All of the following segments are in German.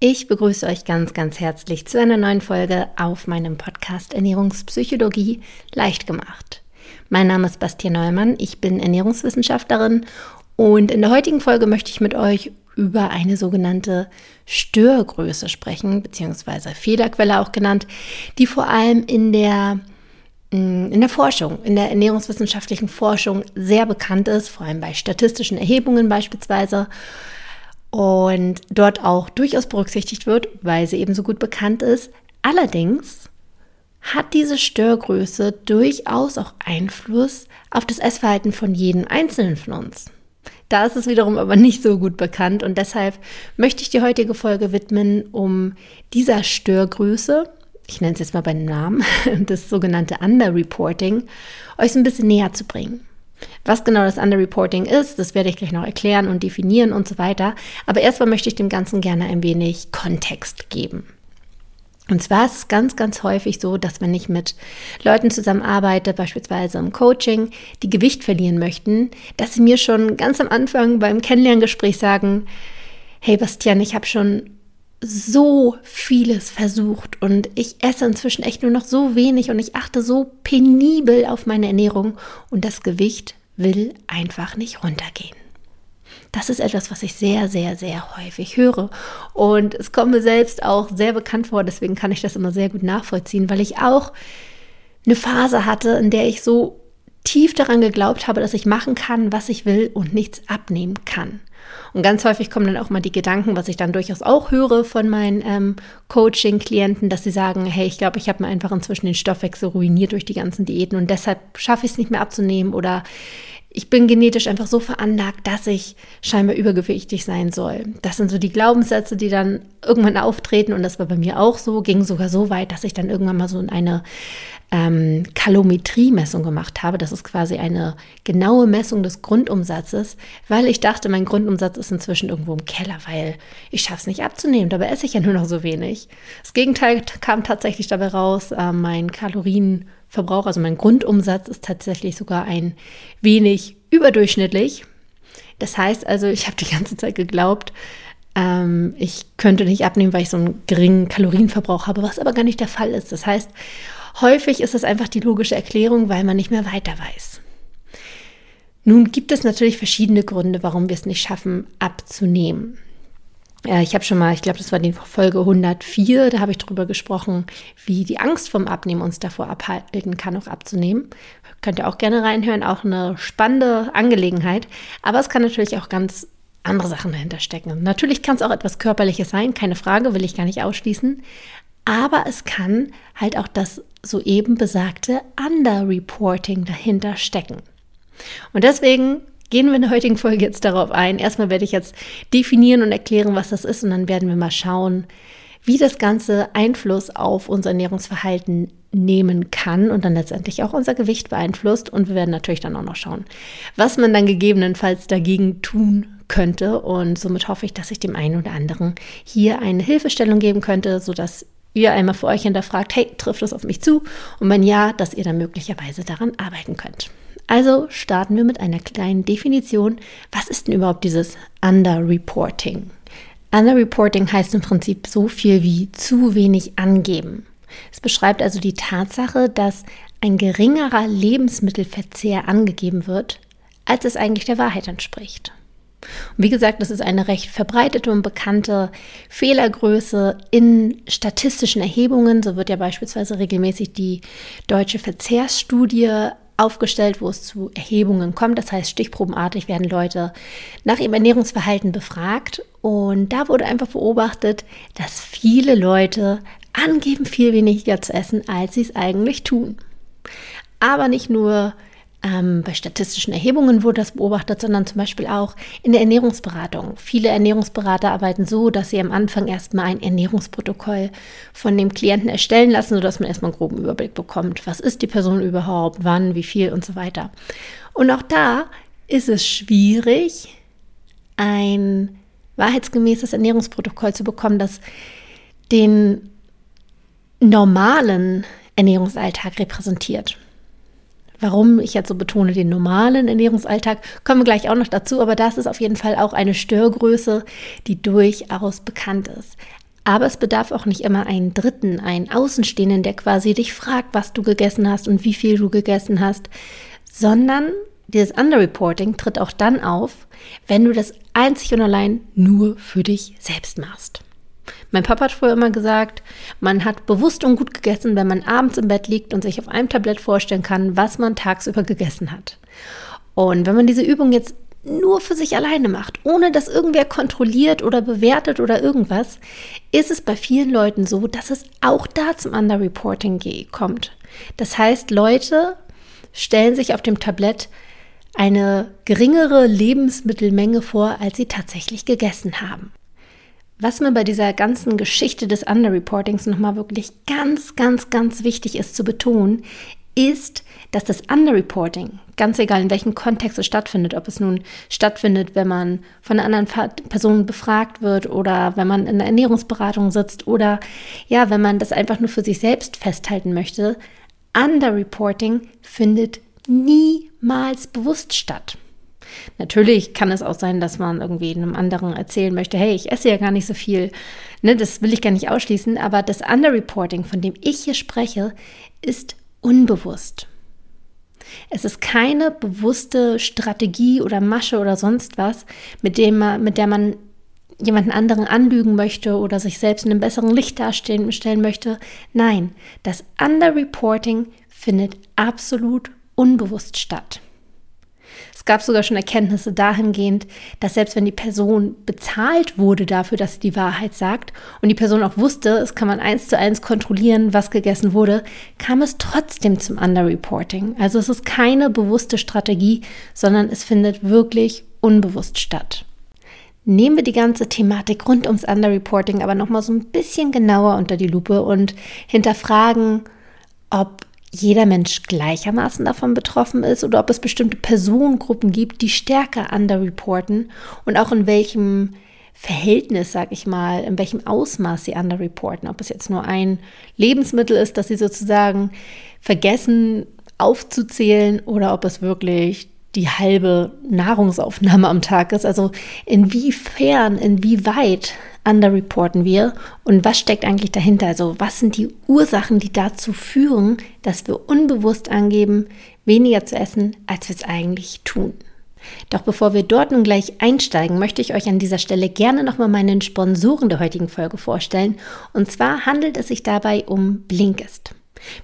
Ich begrüße euch ganz, ganz herzlich zu einer neuen Folge auf meinem Podcast Ernährungspsychologie leicht gemacht. Mein Name ist Bastian Neumann, ich bin Ernährungswissenschaftlerin und in der heutigen Folge möchte ich mit euch über eine sogenannte Störgröße sprechen, beziehungsweise Fehlerquelle auch genannt, die vor allem in der mm, in der Forschung, in der ernährungswissenschaftlichen Forschung sehr bekannt ist, vor allem bei statistischen Erhebungen beispielsweise und dort auch durchaus berücksichtigt wird, weil sie eben so gut bekannt ist. Allerdings hat diese Störgröße durchaus auch Einfluss auf das Essverhalten von jedem Einzelnen von uns. Da ist es wiederum aber nicht so gut bekannt und deshalb möchte ich die heutige Folge widmen, um dieser Störgröße, ich nenne es jetzt mal beim Namen, das sogenannte Underreporting, euch so ein bisschen näher zu bringen. Was genau das Underreporting ist, das werde ich gleich noch erklären und definieren und so weiter. Aber erstmal möchte ich dem Ganzen gerne ein wenig Kontext geben. Und zwar ist es ganz, ganz häufig so, dass wenn ich mit Leuten zusammenarbeite, beispielsweise im Coaching, die Gewicht verlieren möchten, dass sie mir schon ganz am Anfang beim Kennenlerngespräch sagen, hey Bastian, ich habe schon so vieles versucht und ich esse inzwischen echt nur noch so wenig und ich achte so penibel auf meine Ernährung und das Gewicht will einfach nicht runtergehen. Das ist etwas, was ich sehr, sehr, sehr häufig höre. Und es kommt mir selbst auch sehr bekannt vor, deswegen kann ich das immer sehr gut nachvollziehen, weil ich auch eine Phase hatte, in der ich so tief daran geglaubt habe, dass ich machen kann, was ich will und nichts abnehmen kann. Und ganz häufig kommen dann auch mal die Gedanken, was ich dann durchaus auch höre von meinen ähm, Coaching-Klienten, dass sie sagen, hey, ich glaube, ich habe mir einfach inzwischen den Stoffwechsel ruiniert durch die ganzen Diäten und deshalb schaffe ich es nicht mehr abzunehmen oder ich bin genetisch einfach so veranlagt, dass ich scheinbar übergewichtig sein soll. Das sind so die Glaubenssätze, die dann irgendwann auftreten und das war bei mir auch so, ging sogar so weit, dass ich dann irgendwann mal so in eine ähm, Kalometrie-Messung gemacht habe. Das ist quasi eine genaue Messung des Grundumsatzes, weil ich dachte, mein Grundumsatz ist inzwischen irgendwo im Keller, weil ich schaffe es nicht abzunehmen. Dabei esse ich ja nur noch so wenig. Das Gegenteil kam tatsächlich dabei raus. Äh, mein Kalorienverbrauch, also mein Grundumsatz ist tatsächlich sogar ein wenig überdurchschnittlich. Das heißt also, ich habe die ganze Zeit geglaubt, ähm, ich könnte nicht abnehmen, weil ich so einen geringen Kalorienverbrauch habe, was aber gar nicht der Fall ist. Das heißt, Häufig ist es einfach die logische Erklärung, weil man nicht mehr weiter weiß. Nun gibt es natürlich verschiedene Gründe, warum wir es nicht schaffen, abzunehmen. Ich habe schon mal, ich glaube, das war die Folge 104, da habe ich darüber gesprochen, wie die Angst vom Abnehmen uns davor abhalten kann, auch abzunehmen. Könnt ihr auch gerne reinhören, auch eine spannende Angelegenheit. Aber es kann natürlich auch ganz andere Sachen dahinter stecken. Natürlich kann es auch etwas Körperliches sein, keine Frage, will ich gar nicht ausschließen. Aber es kann halt auch das soeben besagte Underreporting dahinter stecken. Und deswegen gehen wir in der heutigen Folge jetzt darauf ein. Erstmal werde ich jetzt definieren und erklären, was das ist und dann werden wir mal schauen, wie das Ganze Einfluss auf unser Ernährungsverhalten nehmen kann und dann letztendlich auch unser Gewicht beeinflusst. Und wir werden natürlich dann auch noch schauen, was man dann gegebenenfalls dagegen tun könnte. Und somit hoffe ich, dass ich dem einen oder anderen hier eine Hilfestellung geben könnte, sodass ihr einmal für euch hinterfragt, hey, trifft das auf mich zu? Und wenn ja, dass ihr dann möglicherweise daran arbeiten könnt. Also starten wir mit einer kleinen Definition. Was ist denn überhaupt dieses Underreporting? Underreporting heißt im Prinzip so viel wie zu wenig angeben. Es beschreibt also die Tatsache, dass ein geringerer Lebensmittelverzehr angegeben wird, als es eigentlich der Wahrheit entspricht. Und wie gesagt, das ist eine recht verbreitete und bekannte Fehlergröße in statistischen Erhebungen. So wird ja beispielsweise regelmäßig die deutsche Verzehrsstudie aufgestellt, wo es zu Erhebungen kommt. Das heißt, stichprobenartig werden Leute nach ihrem Ernährungsverhalten befragt. Und da wurde einfach beobachtet, dass viele Leute angeben, viel weniger zu essen, als sie es eigentlich tun. Aber nicht nur ähm, bei statistischen Erhebungen wurde das beobachtet, sondern zum Beispiel auch in der Ernährungsberatung. Viele Ernährungsberater arbeiten so, dass sie am Anfang erstmal ein Ernährungsprotokoll von dem Klienten erstellen lassen, sodass man erstmal einen groben Überblick bekommt. Was ist die Person überhaupt, wann, wie viel und so weiter. Und auch da ist es schwierig, ein wahrheitsgemäßes Ernährungsprotokoll zu bekommen, das den normalen Ernährungsalltag repräsentiert. Warum ich jetzt so betone den normalen Ernährungsalltag, kommen wir gleich auch noch dazu, aber das ist auf jeden Fall auch eine Störgröße, die durchaus bekannt ist. Aber es bedarf auch nicht immer einen Dritten, einen Außenstehenden, der quasi dich fragt, was du gegessen hast und wie viel du gegessen hast, sondern dieses Underreporting tritt auch dann auf, wenn du das einzig und allein nur für dich selbst machst. Mein Papa hat früher immer gesagt, man hat bewusst und gut gegessen, wenn man abends im Bett liegt und sich auf einem Tablett vorstellen kann, was man tagsüber gegessen hat. Und wenn man diese Übung jetzt nur für sich alleine macht, ohne dass irgendwer kontrolliert oder bewertet oder irgendwas, ist es bei vielen Leuten so, dass es auch da zum Underreporting kommt. Das heißt, Leute stellen sich auf dem Tablett eine geringere Lebensmittelmenge vor, als sie tatsächlich gegessen haben. Was mir bei dieser ganzen Geschichte des Underreportings nochmal wirklich ganz, ganz, ganz wichtig ist zu betonen, ist, dass das Underreporting, ganz egal in welchem Kontext es stattfindet, ob es nun stattfindet, wenn man von einer anderen Person befragt wird oder wenn man in der Ernährungsberatung sitzt oder ja, wenn man das einfach nur für sich selbst festhalten möchte, Underreporting findet niemals bewusst statt. Natürlich kann es auch sein, dass man irgendwie einem anderen erzählen möchte, hey, ich esse ja gar nicht so viel. Ne, das will ich gar nicht ausschließen, aber das Underreporting, von dem ich hier spreche, ist unbewusst. Es ist keine bewusste Strategie oder Masche oder sonst was, mit, dem mit der man jemanden anderen anlügen möchte oder sich selbst in einem besseren Licht darstellen möchte. Nein, das Underreporting findet absolut unbewusst statt. Es gab sogar schon Erkenntnisse dahingehend, dass selbst wenn die Person bezahlt wurde dafür, dass sie die Wahrheit sagt und die Person auch wusste, es kann man eins zu eins kontrollieren, was gegessen wurde, kam es trotzdem zum Underreporting. Also es ist keine bewusste Strategie, sondern es findet wirklich unbewusst statt. Nehmen wir die ganze Thematik rund ums Underreporting aber nochmal so ein bisschen genauer unter die Lupe und hinterfragen, ob jeder Mensch gleichermaßen davon betroffen ist oder ob es bestimmte Personengruppen gibt, die stärker underreporten und auch in welchem Verhältnis, sag ich mal, in welchem Ausmaß sie underreporten. Ob es jetzt nur ein Lebensmittel ist, das sie sozusagen vergessen aufzuzählen oder ob es wirklich die halbe Nahrungsaufnahme am Tag ist. Also inwiefern, inwieweit underreporten wir und was steckt eigentlich dahinter? Also was sind die Ursachen, die dazu führen, dass wir unbewusst angeben, weniger zu essen, als wir es eigentlich tun? Doch bevor wir dort nun gleich einsteigen, möchte ich euch an dieser Stelle gerne nochmal meinen Sponsoren der heutigen Folge vorstellen. Und zwar handelt es sich dabei um Blinkist.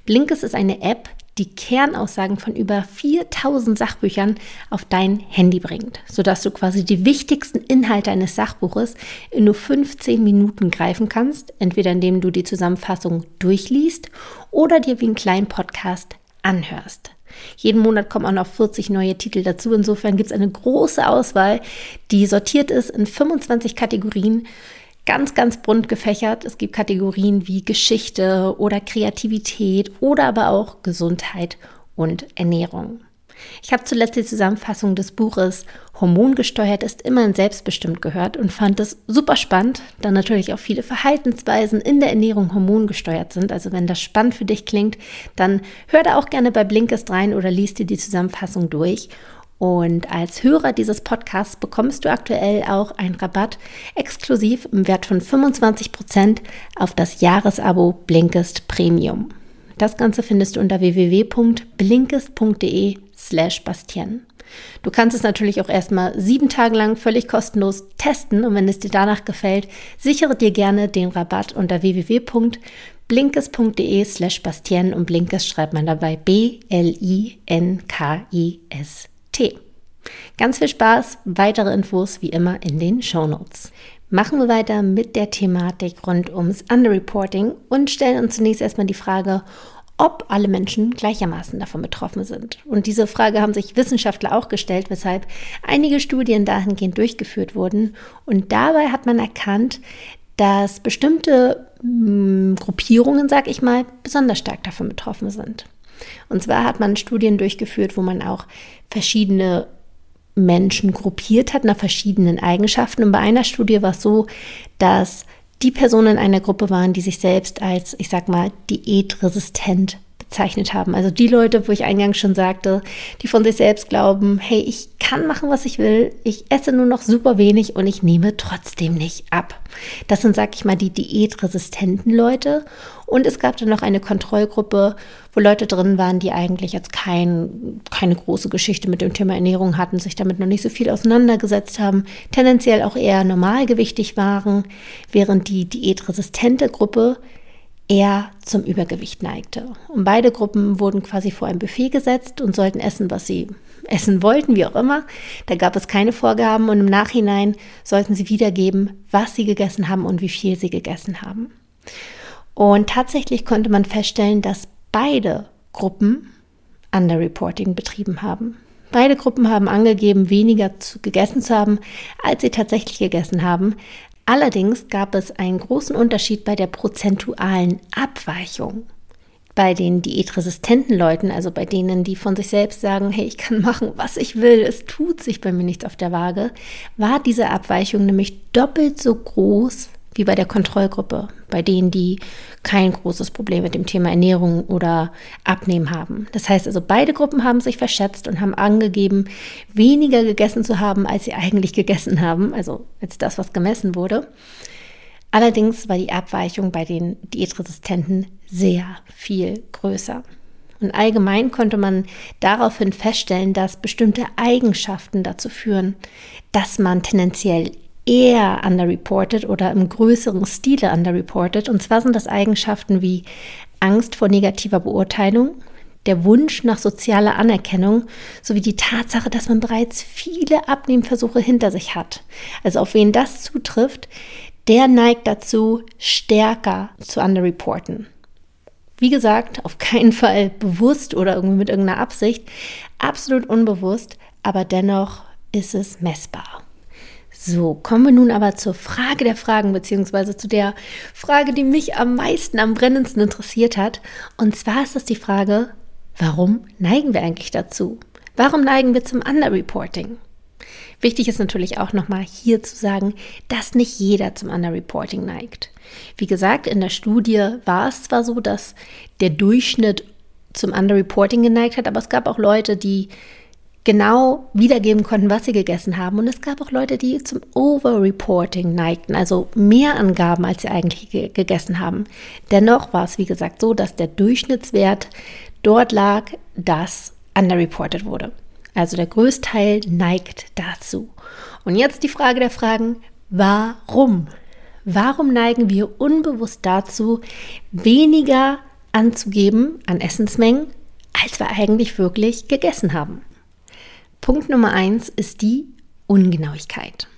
Blinkist ist eine App, die Kernaussagen von über 4000 Sachbüchern auf dein Handy bringt, sodass du quasi die wichtigsten Inhalte eines Sachbuches in nur 15 Minuten greifen kannst, entweder indem du die Zusammenfassung durchliest oder dir wie einen kleinen Podcast anhörst. Jeden Monat kommen auch noch 40 neue Titel dazu. Insofern gibt es eine große Auswahl, die sortiert ist in 25 Kategorien, ganz, ganz bunt gefächert. Es gibt Kategorien wie Geschichte oder Kreativität oder aber auch Gesundheit und Ernährung. Ich habe zuletzt die Zusammenfassung des Buches Hormongesteuert ist immerhin selbstbestimmt gehört und fand es super spannend, da natürlich auch viele Verhaltensweisen in der Ernährung hormongesteuert sind. Also wenn das spannend für dich klingt, dann hör da auch gerne bei Blinkist rein oder liest dir die Zusammenfassung durch. Und als Hörer dieses Podcasts bekommst du aktuell auch einen Rabatt exklusiv im Wert von 25% auf das Jahresabo Blinkist Premium. Das Ganze findest du unter www.blinkist.de slash Bastien. Du kannst es natürlich auch erstmal sieben Tage lang völlig kostenlos testen und wenn es dir danach gefällt, sichere dir gerne den Rabatt unter www.blinkist.de slash Bastien und Blinkist schreibt man dabei B-L-I-N-K-I-S. T. Ganz viel Spaß, weitere Infos wie immer in den Show Notes. Machen wir weiter mit der Thematik rund ums Underreporting und stellen uns zunächst erstmal die Frage, ob alle Menschen gleichermaßen davon betroffen sind. Und diese Frage haben sich Wissenschaftler auch gestellt, weshalb einige Studien dahingehend durchgeführt wurden. Und dabei hat man erkannt, dass bestimmte hm, Gruppierungen, sag ich mal, besonders stark davon betroffen sind. Und zwar hat man Studien durchgeführt, wo man auch verschiedene Menschen gruppiert hat nach verschiedenen Eigenschaften. Und bei einer Studie war es so, dass die Personen in einer Gruppe waren, die sich selbst als, ich sag mal, diätresistent bezeichnet haben. Also die Leute, wo ich eingangs schon sagte, die von sich selbst glauben, hey, ich kann machen, was ich will, ich esse nur noch super wenig und ich nehme trotzdem nicht ab. Das sind, sag ich mal, die diätresistenten Leute. Und es gab dann noch eine Kontrollgruppe, wo Leute drin waren, die eigentlich jetzt kein, keine große Geschichte mit dem Thema Ernährung hatten, sich damit noch nicht so viel auseinandergesetzt haben, tendenziell auch eher normalgewichtig waren, während die diätresistente Gruppe eher zum Übergewicht neigte. Und beide Gruppen wurden quasi vor ein Buffet gesetzt und sollten essen, was sie essen wollten, wie auch immer. Da gab es keine Vorgaben und im Nachhinein sollten sie wiedergeben, was sie gegessen haben und wie viel sie gegessen haben. Und tatsächlich konnte man feststellen, dass beide Gruppen Underreporting betrieben haben. Beide Gruppen haben angegeben, weniger zu, gegessen zu haben, als sie tatsächlich gegessen haben. Allerdings gab es einen großen Unterschied bei der prozentualen Abweichung. Bei den diätresistenten Leuten, also bei denen, die von sich selbst sagen, hey, ich kann machen, was ich will, es tut sich bei mir nichts auf der Waage, war diese Abweichung nämlich doppelt so groß wie bei der Kontrollgruppe, bei denen, die kein großes Problem mit dem Thema Ernährung oder Abnehmen haben. Das heißt also, beide Gruppen haben sich verschätzt und haben angegeben, weniger gegessen zu haben, als sie eigentlich gegessen haben, also als das, was gemessen wurde. Allerdings war die Abweichung bei den Diätresistenten sehr viel größer. Und allgemein konnte man daraufhin feststellen, dass bestimmte Eigenschaften dazu führen, dass man tendenziell eher underreported oder im größeren Stile underreported. Und zwar sind das Eigenschaften wie Angst vor negativer Beurteilung, der Wunsch nach sozialer Anerkennung sowie die Tatsache, dass man bereits viele Abnehmversuche hinter sich hat. Also auf wen das zutrifft, der neigt dazu, stärker zu underreporten. Wie gesagt, auf keinen Fall bewusst oder irgendwie mit irgendeiner Absicht, absolut unbewusst, aber dennoch ist es messbar. So, kommen wir nun aber zur Frage der Fragen, beziehungsweise zu der Frage, die mich am meisten, am brennendsten interessiert hat. Und zwar ist das die Frage, warum neigen wir eigentlich dazu? Warum neigen wir zum Underreporting? Wichtig ist natürlich auch nochmal hier zu sagen, dass nicht jeder zum Underreporting neigt. Wie gesagt, in der Studie war es zwar so, dass der Durchschnitt zum Underreporting geneigt hat, aber es gab auch Leute, die genau wiedergeben konnten, was sie gegessen haben. Und es gab auch Leute, die zum Overreporting neigten, also mehr Angaben, als sie eigentlich ge gegessen haben. Dennoch war es, wie gesagt, so, dass der Durchschnittswert dort lag, dass underreported wurde. Also der Größteil neigt dazu. Und jetzt die Frage der Fragen, warum? Warum neigen wir unbewusst dazu, weniger anzugeben an Essensmengen, als wir eigentlich wirklich gegessen haben? Punkt Nummer eins ist die Ungenauigkeit.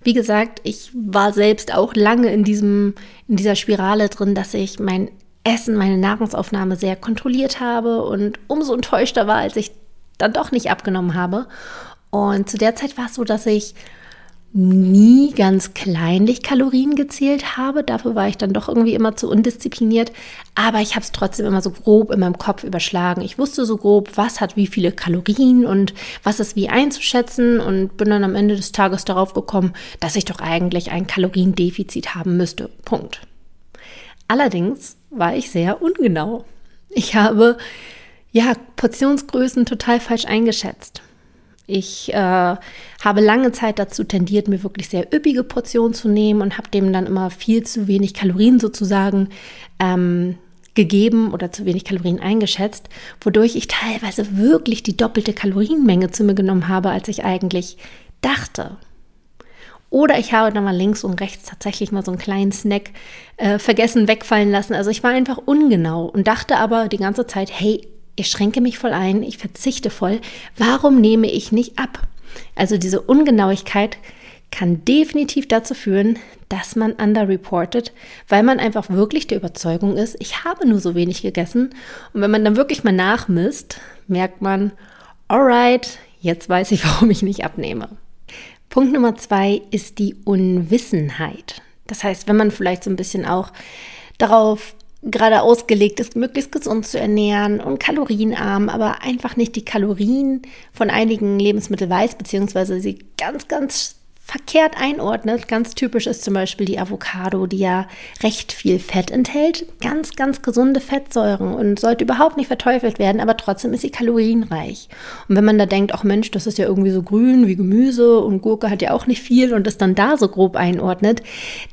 Wie gesagt, ich war selbst auch lange in, diesem, in dieser Spirale drin, dass ich mein Essen, meine Nahrungsaufnahme sehr kontrolliert habe und umso enttäuschter war, als ich dann doch nicht abgenommen habe. Und zu der Zeit war es so, dass ich nie ganz kleinlich Kalorien gezählt habe. Dafür war ich dann doch irgendwie immer zu undiszipliniert. Aber ich habe es trotzdem immer so grob in meinem Kopf überschlagen. Ich wusste so grob, was hat wie viele Kalorien und was ist wie einzuschätzen und bin dann am Ende des Tages darauf gekommen, dass ich doch eigentlich ein Kaloriendefizit haben müsste. Punkt. Allerdings war ich sehr ungenau. Ich habe ja Portionsgrößen total falsch eingeschätzt. Ich äh, habe lange Zeit dazu tendiert, mir wirklich sehr üppige Portionen zu nehmen und habe dem dann immer viel zu wenig Kalorien sozusagen ähm, gegeben oder zu wenig Kalorien eingeschätzt, wodurch ich teilweise wirklich die doppelte Kalorienmenge zu mir genommen habe, als ich eigentlich dachte. Oder ich habe dann mal links und rechts tatsächlich mal so einen kleinen Snack äh, vergessen wegfallen lassen. Also ich war einfach ungenau und dachte aber die ganze Zeit, hey, ich schränke mich voll ein, ich verzichte voll. Warum nehme ich nicht ab? Also diese Ungenauigkeit kann definitiv dazu führen, dass man underreported, weil man einfach wirklich der Überzeugung ist, ich habe nur so wenig gegessen. Und wenn man dann wirklich mal nachmisst, merkt man, alright, jetzt weiß ich, warum ich nicht abnehme. Punkt Nummer zwei ist die Unwissenheit. Das heißt, wenn man vielleicht so ein bisschen auch darauf gerade ausgelegt ist, möglichst gesund zu ernähren und kalorienarm, aber einfach nicht die Kalorien von einigen Lebensmitteln weiß, beziehungsweise sie ganz, ganz verkehrt einordnet. Ganz typisch ist zum Beispiel die Avocado, die ja recht viel Fett enthält. Ganz, ganz gesunde Fettsäuren und sollte überhaupt nicht verteufelt werden, aber trotzdem ist sie kalorienreich. Und wenn man da denkt, ach Mensch, das ist ja irgendwie so grün wie Gemüse und Gurke hat ja auch nicht viel und das dann da so grob einordnet,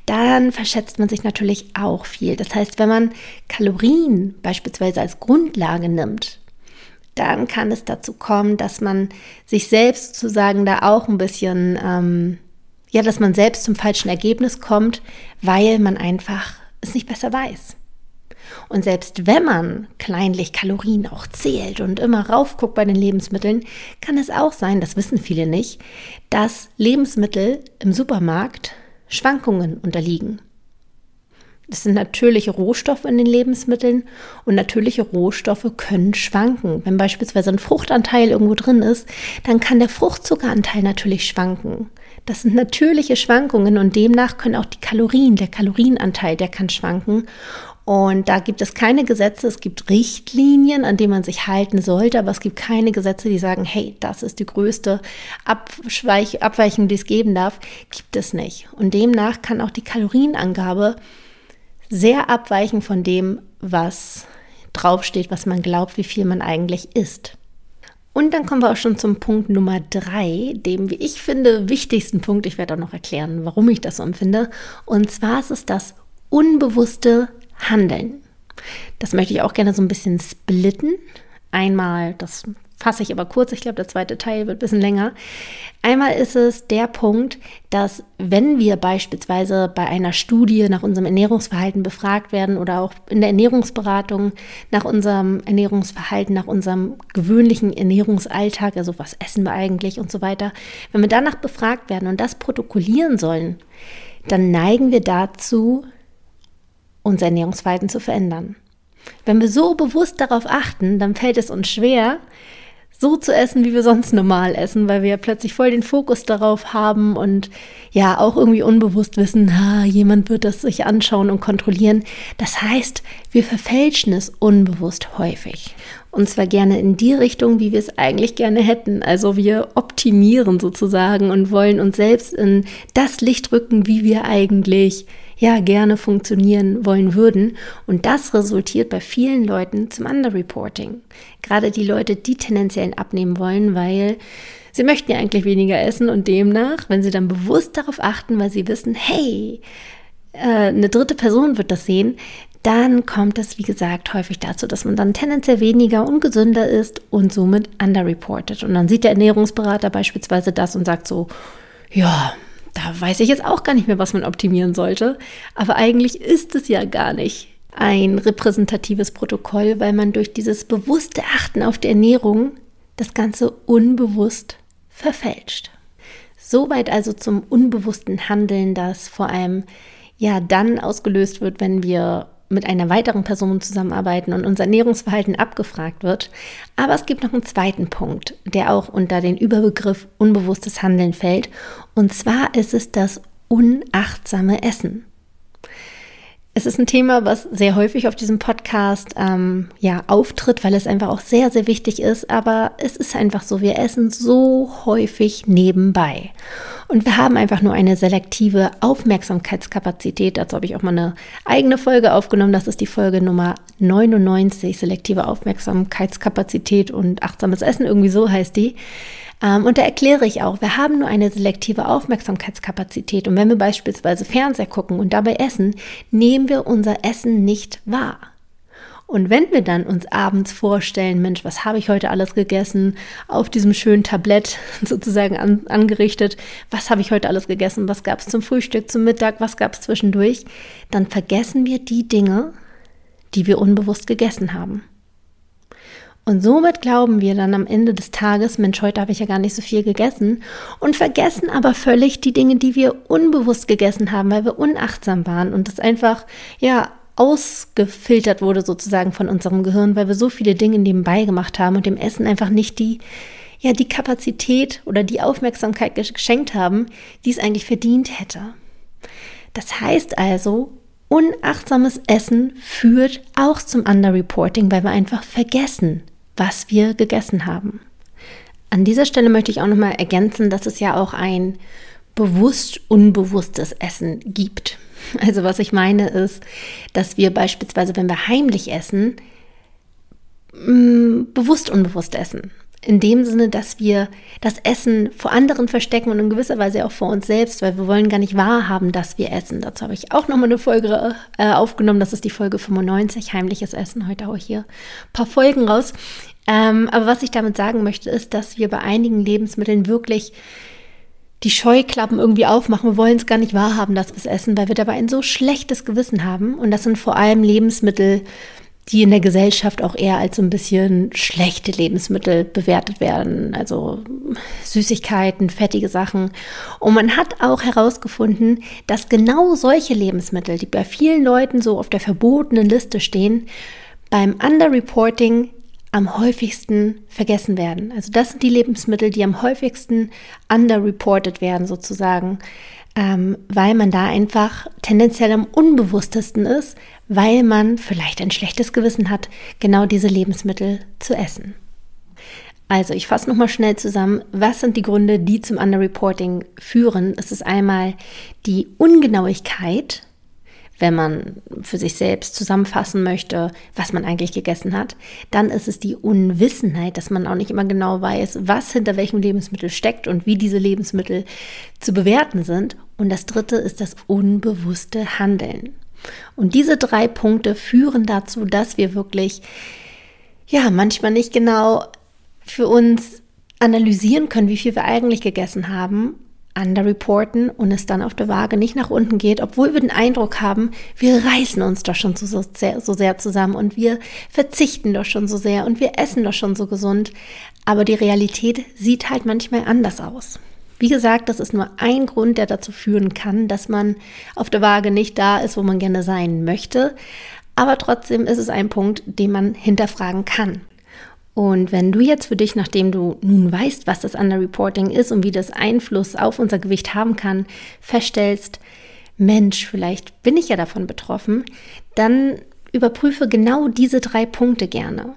dann verschätzt man sich natürlich auch viel. Das heißt, wenn man Kalorien beispielsweise als Grundlage nimmt, dann kann es dazu kommen, dass man sich selbst sozusagen da auch ein bisschen ähm, ja, dass man selbst zum falschen Ergebnis kommt, weil man einfach es nicht besser weiß. Und selbst wenn man kleinlich Kalorien auch zählt und immer raufguckt bei den Lebensmitteln, kann es auch sein, das wissen viele nicht, dass Lebensmittel im Supermarkt Schwankungen unterliegen. Das sind natürliche Rohstoffe in den Lebensmitteln und natürliche Rohstoffe können schwanken. Wenn beispielsweise ein Fruchtanteil irgendwo drin ist, dann kann der Fruchtzuckeranteil natürlich schwanken. Das sind natürliche Schwankungen und demnach können auch die Kalorien, der Kalorienanteil, der kann schwanken. Und da gibt es keine Gesetze, es gibt Richtlinien, an denen man sich halten sollte, aber es gibt keine Gesetze, die sagen, hey, das ist die größte Abweich Abweichung, die es geben darf. Gibt es nicht. Und demnach kann auch die Kalorienangabe sehr abweichen von dem, was draufsteht, was man glaubt, wie viel man eigentlich isst. Und dann kommen wir auch schon zum Punkt Nummer drei, dem, wie ich finde, wichtigsten Punkt. Ich werde auch noch erklären, warum ich das so empfinde. Und zwar ist es das unbewusste Handeln. Das möchte ich auch gerne so ein bisschen splitten. Einmal das fasse ich aber kurz. Ich glaube, der zweite Teil wird ein bisschen länger. Einmal ist es der Punkt, dass wenn wir beispielsweise bei einer Studie nach unserem Ernährungsverhalten befragt werden oder auch in der Ernährungsberatung nach unserem Ernährungsverhalten, nach unserem gewöhnlichen Ernährungsalltag, also was essen wir eigentlich und so weiter, wenn wir danach befragt werden und das protokollieren sollen, dann neigen wir dazu, unser Ernährungsverhalten zu verändern. Wenn wir so bewusst darauf achten, dann fällt es uns schwer, so zu essen, wie wir sonst normal essen, weil wir ja plötzlich voll den Fokus darauf haben und ja auch irgendwie unbewusst wissen, ha, jemand wird das sich anschauen und kontrollieren. Das heißt, wir verfälschen es unbewusst häufig. Und zwar gerne in die Richtung, wie wir es eigentlich gerne hätten. Also wir optimieren sozusagen und wollen uns selbst in das Licht rücken, wie wir eigentlich ja gerne funktionieren wollen würden. Und das resultiert bei vielen Leuten zum Underreporting. Gerade die Leute, die tendenziell abnehmen wollen, weil sie möchten ja eigentlich weniger essen und demnach, wenn sie dann bewusst darauf achten, weil sie wissen, hey, äh, eine dritte Person wird das sehen, dann kommt es, wie gesagt, häufig dazu, dass man dann tendenziell weniger und gesünder ist und somit underreported. Und dann sieht der Ernährungsberater beispielsweise das und sagt so, ja, da weiß ich jetzt auch gar nicht mehr, was man optimieren sollte. Aber eigentlich ist es ja gar nicht ein repräsentatives Protokoll, weil man durch dieses bewusste Achten auf die Ernährung das Ganze unbewusst verfälscht. Soweit also zum unbewussten Handeln, das vor allem ja dann ausgelöst wird, wenn wir mit einer weiteren Person zusammenarbeiten und unser Ernährungsverhalten abgefragt wird. Aber es gibt noch einen zweiten Punkt, der auch unter den Überbegriff unbewusstes Handeln fällt. Und zwar ist es das unachtsame Essen. Es ist ein Thema, was sehr häufig auf diesem Podcast ähm, ja auftritt, weil es einfach auch sehr, sehr wichtig ist. Aber es ist einfach so, wir essen so häufig nebenbei. Und wir haben einfach nur eine selektive Aufmerksamkeitskapazität. Dazu habe ich auch mal eine eigene Folge aufgenommen. Das ist die Folge Nummer 99, selektive Aufmerksamkeitskapazität und achtsames Essen. Irgendwie so heißt die. Ähm, und da erkläre ich auch, wir haben nur eine selektive Aufmerksamkeitskapazität. Und wenn wir beispielsweise Fernseher gucken und dabei essen, nehmen wir unser Essen nicht wahr. Und wenn wir dann uns abends vorstellen, Mensch, was habe ich heute alles gegessen, auf diesem schönen Tablett sozusagen an, angerichtet, was habe ich heute alles gegessen, was gab es zum Frühstück, zum Mittag, was gab es zwischendurch, dann vergessen wir die Dinge, die wir unbewusst gegessen haben. Und somit glauben wir dann am Ende des Tages, Mensch, heute habe ich ja gar nicht so viel gegessen und vergessen aber völlig die Dinge, die wir unbewusst gegessen haben, weil wir unachtsam waren und das einfach, ja, ausgefiltert wurde sozusagen von unserem Gehirn, weil wir so viele Dinge nebenbei gemacht haben und dem Essen einfach nicht die, ja, die Kapazität oder die Aufmerksamkeit geschenkt haben, die es eigentlich verdient hätte. Das heißt also, unachtsames Essen führt auch zum Underreporting, weil wir einfach vergessen, was wir gegessen haben. An dieser Stelle möchte ich auch nochmal ergänzen, dass es ja auch ein bewusst unbewusstes Essen gibt. Also was ich meine ist, dass wir beispielsweise, wenn wir heimlich essen, mm, bewusst unbewusst essen. In dem Sinne, dass wir das Essen vor anderen verstecken und in gewisser Weise auch vor uns selbst, weil wir wollen gar nicht wahrhaben, dass wir essen. Dazu habe ich auch nochmal eine Folge äh, aufgenommen. Das ist die Folge 95, heimliches Essen. Heute auch hier ein paar Folgen raus. Ähm, aber was ich damit sagen möchte, ist, dass wir bei einigen Lebensmitteln wirklich die Scheuklappen irgendwie aufmachen. Wir wollen es gar nicht wahrhaben, dass wir es essen, weil wir dabei ein so schlechtes Gewissen haben. Und das sind vor allem Lebensmittel, die in der Gesellschaft auch eher als so ein bisschen schlechte Lebensmittel bewertet werden. Also Süßigkeiten, fettige Sachen. Und man hat auch herausgefunden, dass genau solche Lebensmittel, die bei vielen Leuten so auf der verbotenen Liste stehen, beim Underreporting am häufigsten vergessen werden. Also das sind die Lebensmittel, die am häufigsten underreported werden sozusagen, ähm, weil man da einfach tendenziell am unbewusstesten ist, weil man vielleicht ein schlechtes Gewissen hat, genau diese Lebensmittel zu essen. Also ich fasse nochmal schnell zusammen, was sind die Gründe, die zum Underreporting führen. Es ist einmal die Ungenauigkeit, wenn man für sich selbst zusammenfassen möchte, was man eigentlich gegessen hat. Dann ist es die Unwissenheit, dass man auch nicht immer genau weiß, was hinter welchem Lebensmittel steckt und wie diese Lebensmittel zu bewerten sind. Und das dritte ist das unbewusste Handeln. Und diese drei Punkte führen dazu, dass wir wirklich, ja, manchmal nicht genau für uns analysieren können, wie viel wir eigentlich gegessen haben underreporten und es dann auf der Waage nicht nach unten geht, obwohl wir den Eindruck haben, wir reißen uns doch schon so, so, sehr, so sehr zusammen und wir verzichten doch schon so sehr und wir essen doch schon so gesund. Aber die Realität sieht halt manchmal anders aus. Wie gesagt, das ist nur ein Grund, der dazu führen kann, dass man auf der Waage nicht da ist, wo man gerne sein möchte. Aber trotzdem ist es ein Punkt, den man hinterfragen kann. Und wenn du jetzt für dich, nachdem du nun weißt, was das Underreporting ist und wie das Einfluss auf unser Gewicht haben kann, feststellst, Mensch, vielleicht bin ich ja davon betroffen, dann überprüfe genau diese drei Punkte gerne.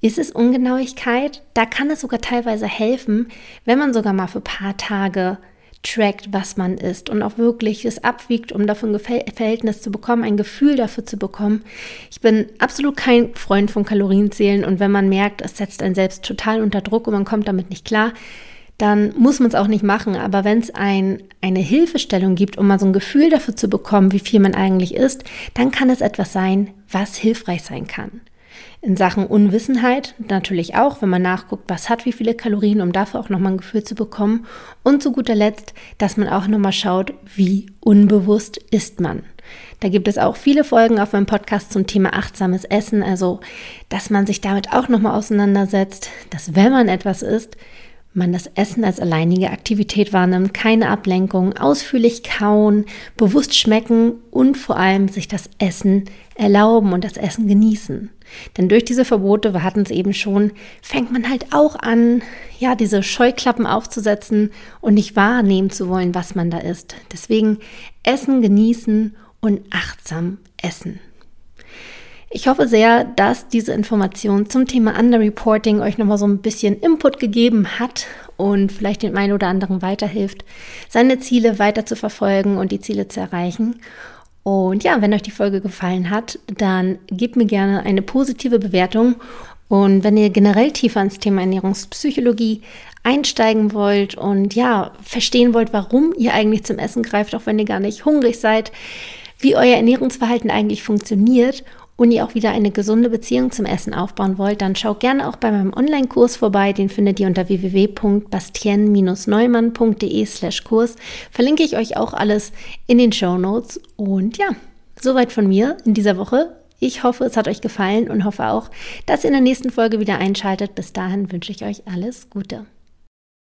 Ist es Ungenauigkeit? Da kann es sogar teilweise helfen, wenn man sogar mal für ein paar Tage trackt, was man isst und auch wirklich es abwiegt, um dafür ein Verhältnis zu bekommen, ein Gefühl dafür zu bekommen. Ich bin absolut kein Freund von Kalorienzählen und wenn man merkt, es setzt einen selbst total unter Druck und man kommt damit nicht klar, dann muss man es auch nicht machen. Aber wenn es ein, eine Hilfestellung gibt, um mal so ein Gefühl dafür zu bekommen, wie viel man eigentlich isst, dann kann es etwas sein, was hilfreich sein kann. In Sachen Unwissenheit natürlich auch, wenn man nachguckt, was hat wie viele Kalorien, um dafür auch nochmal ein Gefühl zu bekommen. Und zu guter Letzt, dass man auch nochmal schaut, wie unbewusst ist man. Da gibt es auch viele Folgen auf meinem Podcast zum Thema achtsames Essen, also dass man sich damit auch nochmal auseinandersetzt, dass wenn man etwas isst, man das Essen als alleinige Aktivität wahrnimmt, keine Ablenkung, ausführlich kauen, bewusst schmecken und vor allem sich das Essen erlauben und das Essen genießen. Denn durch diese Verbote, wir hatten es eben schon, fängt man halt auch an, ja, diese Scheuklappen aufzusetzen und nicht wahrnehmen zu wollen, was man da isst. Deswegen Essen genießen und achtsam essen. Ich hoffe sehr, dass diese Information zum Thema Underreporting euch nochmal so ein bisschen Input gegeben hat und vielleicht dem einen oder anderen weiterhilft, seine Ziele weiter zu verfolgen und die Ziele zu erreichen. Und ja, wenn euch die Folge gefallen hat, dann gebt mir gerne eine positive Bewertung. Und wenn ihr generell tiefer ins Thema Ernährungspsychologie einsteigen wollt und ja, verstehen wollt, warum ihr eigentlich zum Essen greift, auch wenn ihr gar nicht hungrig seid, wie euer Ernährungsverhalten eigentlich funktioniert und ihr auch wieder eine gesunde Beziehung zum Essen aufbauen wollt, dann schaut gerne auch bei meinem Online-Kurs vorbei. Den findet ihr unter www.bastien-neumann.de slash Kurs. Verlinke ich euch auch alles in den Show Notes. Und ja, soweit von mir in dieser Woche. Ich hoffe, es hat euch gefallen und hoffe auch, dass ihr in der nächsten Folge wieder einschaltet. Bis dahin wünsche ich euch alles Gute.